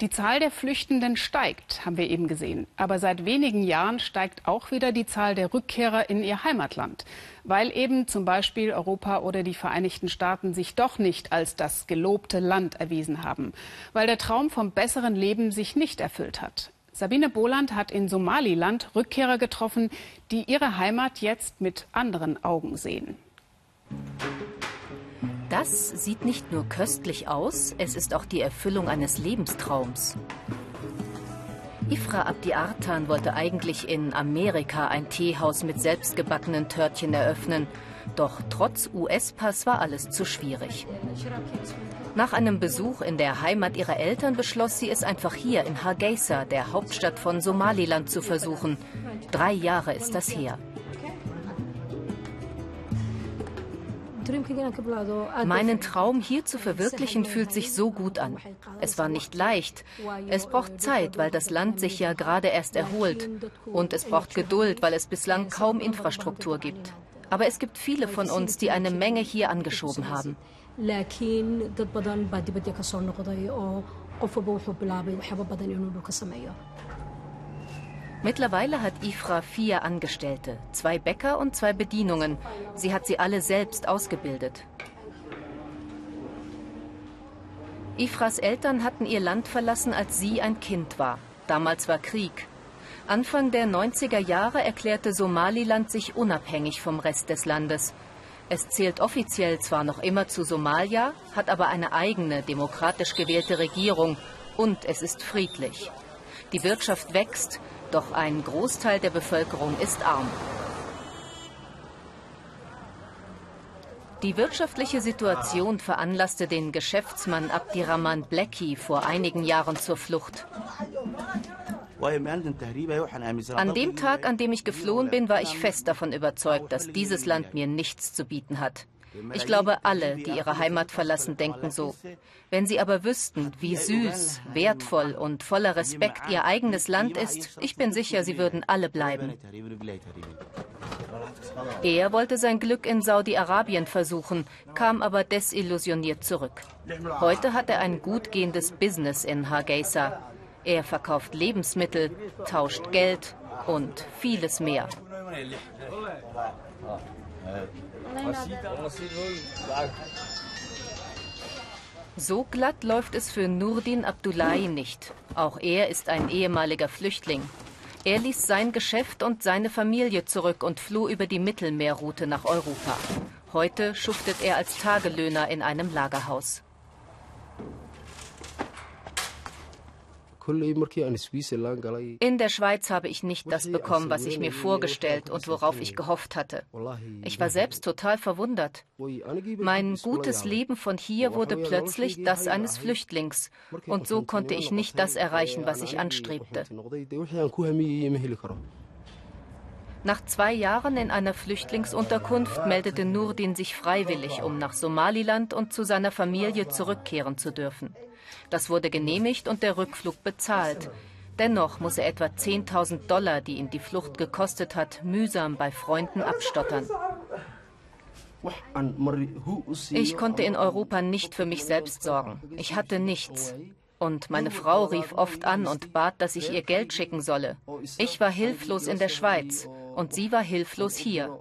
Die Zahl der Flüchtenden steigt, haben wir eben gesehen. Aber seit wenigen Jahren steigt auch wieder die Zahl der Rückkehrer in ihr Heimatland, weil eben zum Beispiel Europa oder die Vereinigten Staaten sich doch nicht als das gelobte Land erwiesen haben, weil der Traum vom besseren Leben sich nicht erfüllt hat. Sabine Boland hat in Somaliland Rückkehrer getroffen, die ihre Heimat jetzt mit anderen Augen sehen. Das sieht nicht nur köstlich aus, es ist auch die Erfüllung eines Lebenstraums. Ifra Abdi Artan wollte eigentlich in Amerika ein Teehaus mit selbstgebackenen Törtchen eröffnen. Doch trotz US-Pass war alles zu schwierig. Nach einem Besuch in der Heimat ihrer Eltern beschloss sie es einfach hier in Hargeisa, der Hauptstadt von Somaliland, zu versuchen. Drei Jahre ist das her. Meinen Traum hier zu verwirklichen fühlt sich so gut an. Es war nicht leicht. Es braucht Zeit, weil das Land sich ja gerade erst erholt. Und es braucht Geduld, weil es bislang kaum Infrastruktur gibt. Aber es gibt viele von uns, die eine Menge hier angeschoben haben. Mittlerweile hat Ifra vier Angestellte, zwei Bäcker und zwei Bedienungen. Sie hat sie alle selbst ausgebildet. Ifras Eltern hatten ihr Land verlassen, als sie ein Kind war. Damals war Krieg. Anfang der 90er Jahre erklärte Somaliland sich unabhängig vom Rest des Landes. Es zählt offiziell zwar noch immer zu Somalia, hat aber eine eigene, demokratisch gewählte Regierung und es ist friedlich. Die Wirtschaft wächst, doch ein Großteil der Bevölkerung ist arm. Die wirtschaftliche Situation veranlasste den Geschäftsmann Abdirahman Blackie vor einigen Jahren zur Flucht. An dem Tag, an dem ich geflohen bin, war ich fest davon überzeugt, dass dieses Land mir nichts zu bieten hat. Ich glaube, alle, die ihre Heimat verlassen, denken so. Wenn sie aber wüssten, wie süß, wertvoll und voller Respekt ihr eigenes Land ist, ich bin sicher, sie würden alle bleiben. Er wollte sein Glück in Saudi-Arabien versuchen, kam aber desillusioniert zurück. Heute hat er ein gut gehendes Business in Hargeisa. Er verkauft Lebensmittel, tauscht Geld und vieles mehr. So glatt läuft es für Nurdin Abdullahi nicht. Auch er ist ein ehemaliger Flüchtling. Er ließ sein Geschäft und seine Familie zurück und floh über die Mittelmeerroute nach Europa. Heute schuftet er als Tagelöhner in einem Lagerhaus. In der Schweiz habe ich nicht das bekommen, was ich mir vorgestellt und worauf ich gehofft hatte. Ich war selbst total verwundert. Mein gutes Leben von hier wurde plötzlich das eines Flüchtlings. Und so konnte ich nicht das erreichen, was ich anstrebte. Nach zwei Jahren in einer Flüchtlingsunterkunft meldete Nurdin sich freiwillig, um nach Somaliland und zu seiner Familie zurückkehren zu dürfen. Das wurde genehmigt und der Rückflug bezahlt. Dennoch muss er etwa 10.000 Dollar, die ihn die Flucht gekostet hat, mühsam bei Freunden abstottern. Ich konnte in Europa nicht für mich selbst sorgen. Ich hatte nichts. Und meine Frau rief oft an und bat, dass ich ihr Geld schicken solle. Ich war hilflos in der Schweiz und sie war hilflos hier.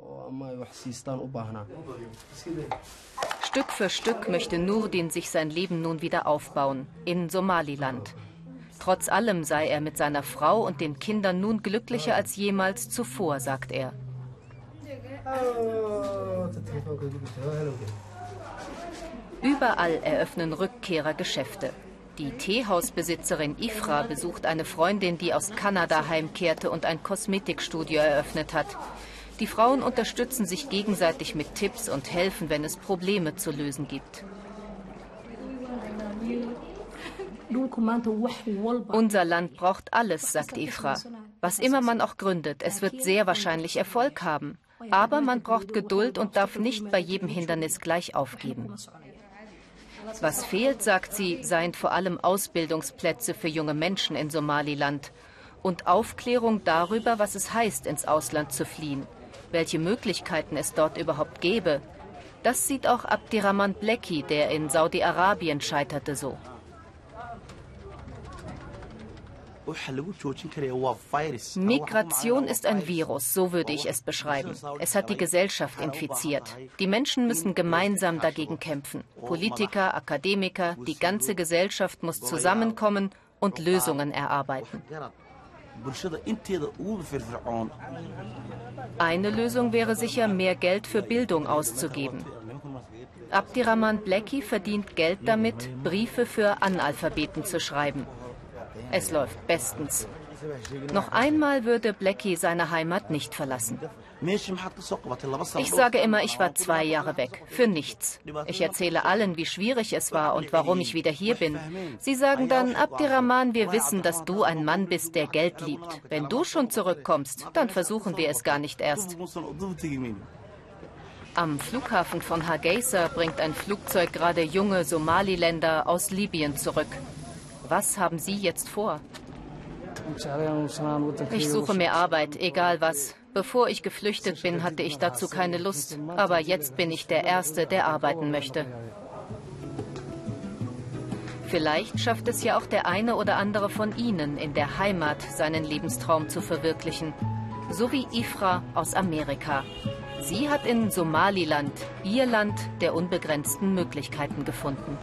Stück für Stück möchte Nurdin sich sein Leben nun wieder aufbauen, in Somaliland. Trotz allem sei er mit seiner Frau und den Kindern nun glücklicher als jemals zuvor, sagt er. Überall eröffnen Rückkehrer Geschäfte. Die Teehausbesitzerin Ifra besucht eine Freundin, die aus Kanada heimkehrte und ein Kosmetikstudio eröffnet hat. Die Frauen unterstützen sich gegenseitig mit Tipps und helfen, wenn es Probleme zu lösen gibt. Unser Land braucht alles, sagt Ifra. Was immer man auch gründet, es wird sehr wahrscheinlich Erfolg haben. Aber man braucht Geduld und darf nicht bei jedem Hindernis gleich aufgeben. Was fehlt, sagt sie, seien vor allem Ausbildungsplätze für junge Menschen in Somaliland und Aufklärung darüber, was es heißt, ins Ausland zu fliehen welche Möglichkeiten es dort überhaupt gäbe. Das sieht auch Abdirahman Blackie, der in Saudi-Arabien scheiterte, so. Migration ist ein Virus, so würde ich es beschreiben. Es hat die Gesellschaft infiziert. Die Menschen müssen gemeinsam dagegen kämpfen. Politiker, Akademiker, die ganze Gesellschaft muss zusammenkommen und Lösungen erarbeiten. Eine Lösung wäre sicher, mehr Geld für Bildung auszugeben. Abdirahman Blackie verdient Geld damit, Briefe für Analphabeten zu schreiben. Es läuft bestens. Noch einmal würde Blackie seine Heimat nicht verlassen. Ich sage immer, ich war zwei Jahre weg. Für nichts. Ich erzähle allen, wie schwierig es war und warum ich wieder hier bin. Sie sagen dann, Abdirahman, wir wissen, dass du ein Mann bist, der Geld liebt. Wenn du schon zurückkommst, dann versuchen wir es gar nicht erst. Am Flughafen von Hargeisa bringt ein Flugzeug gerade junge Somaliländer aus Libyen zurück. Was haben Sie jetzt vor? Ich suche mir Arbeit, egal was. Bevor ich geflüchtet bin, hatte ich dazu keine Lust. Aber jetzt bin ich der Erste, der arbeiten möchte. Vielleicht schafft es ja auch der eine oder andere von Ihnen in der Heimat, seinen Lebenstraum zu verwirklichen. So wie Ifra aus Amerika. Sie hat in Somaliland ihr Land der unbegrenzten Möglichkeiten gefunden.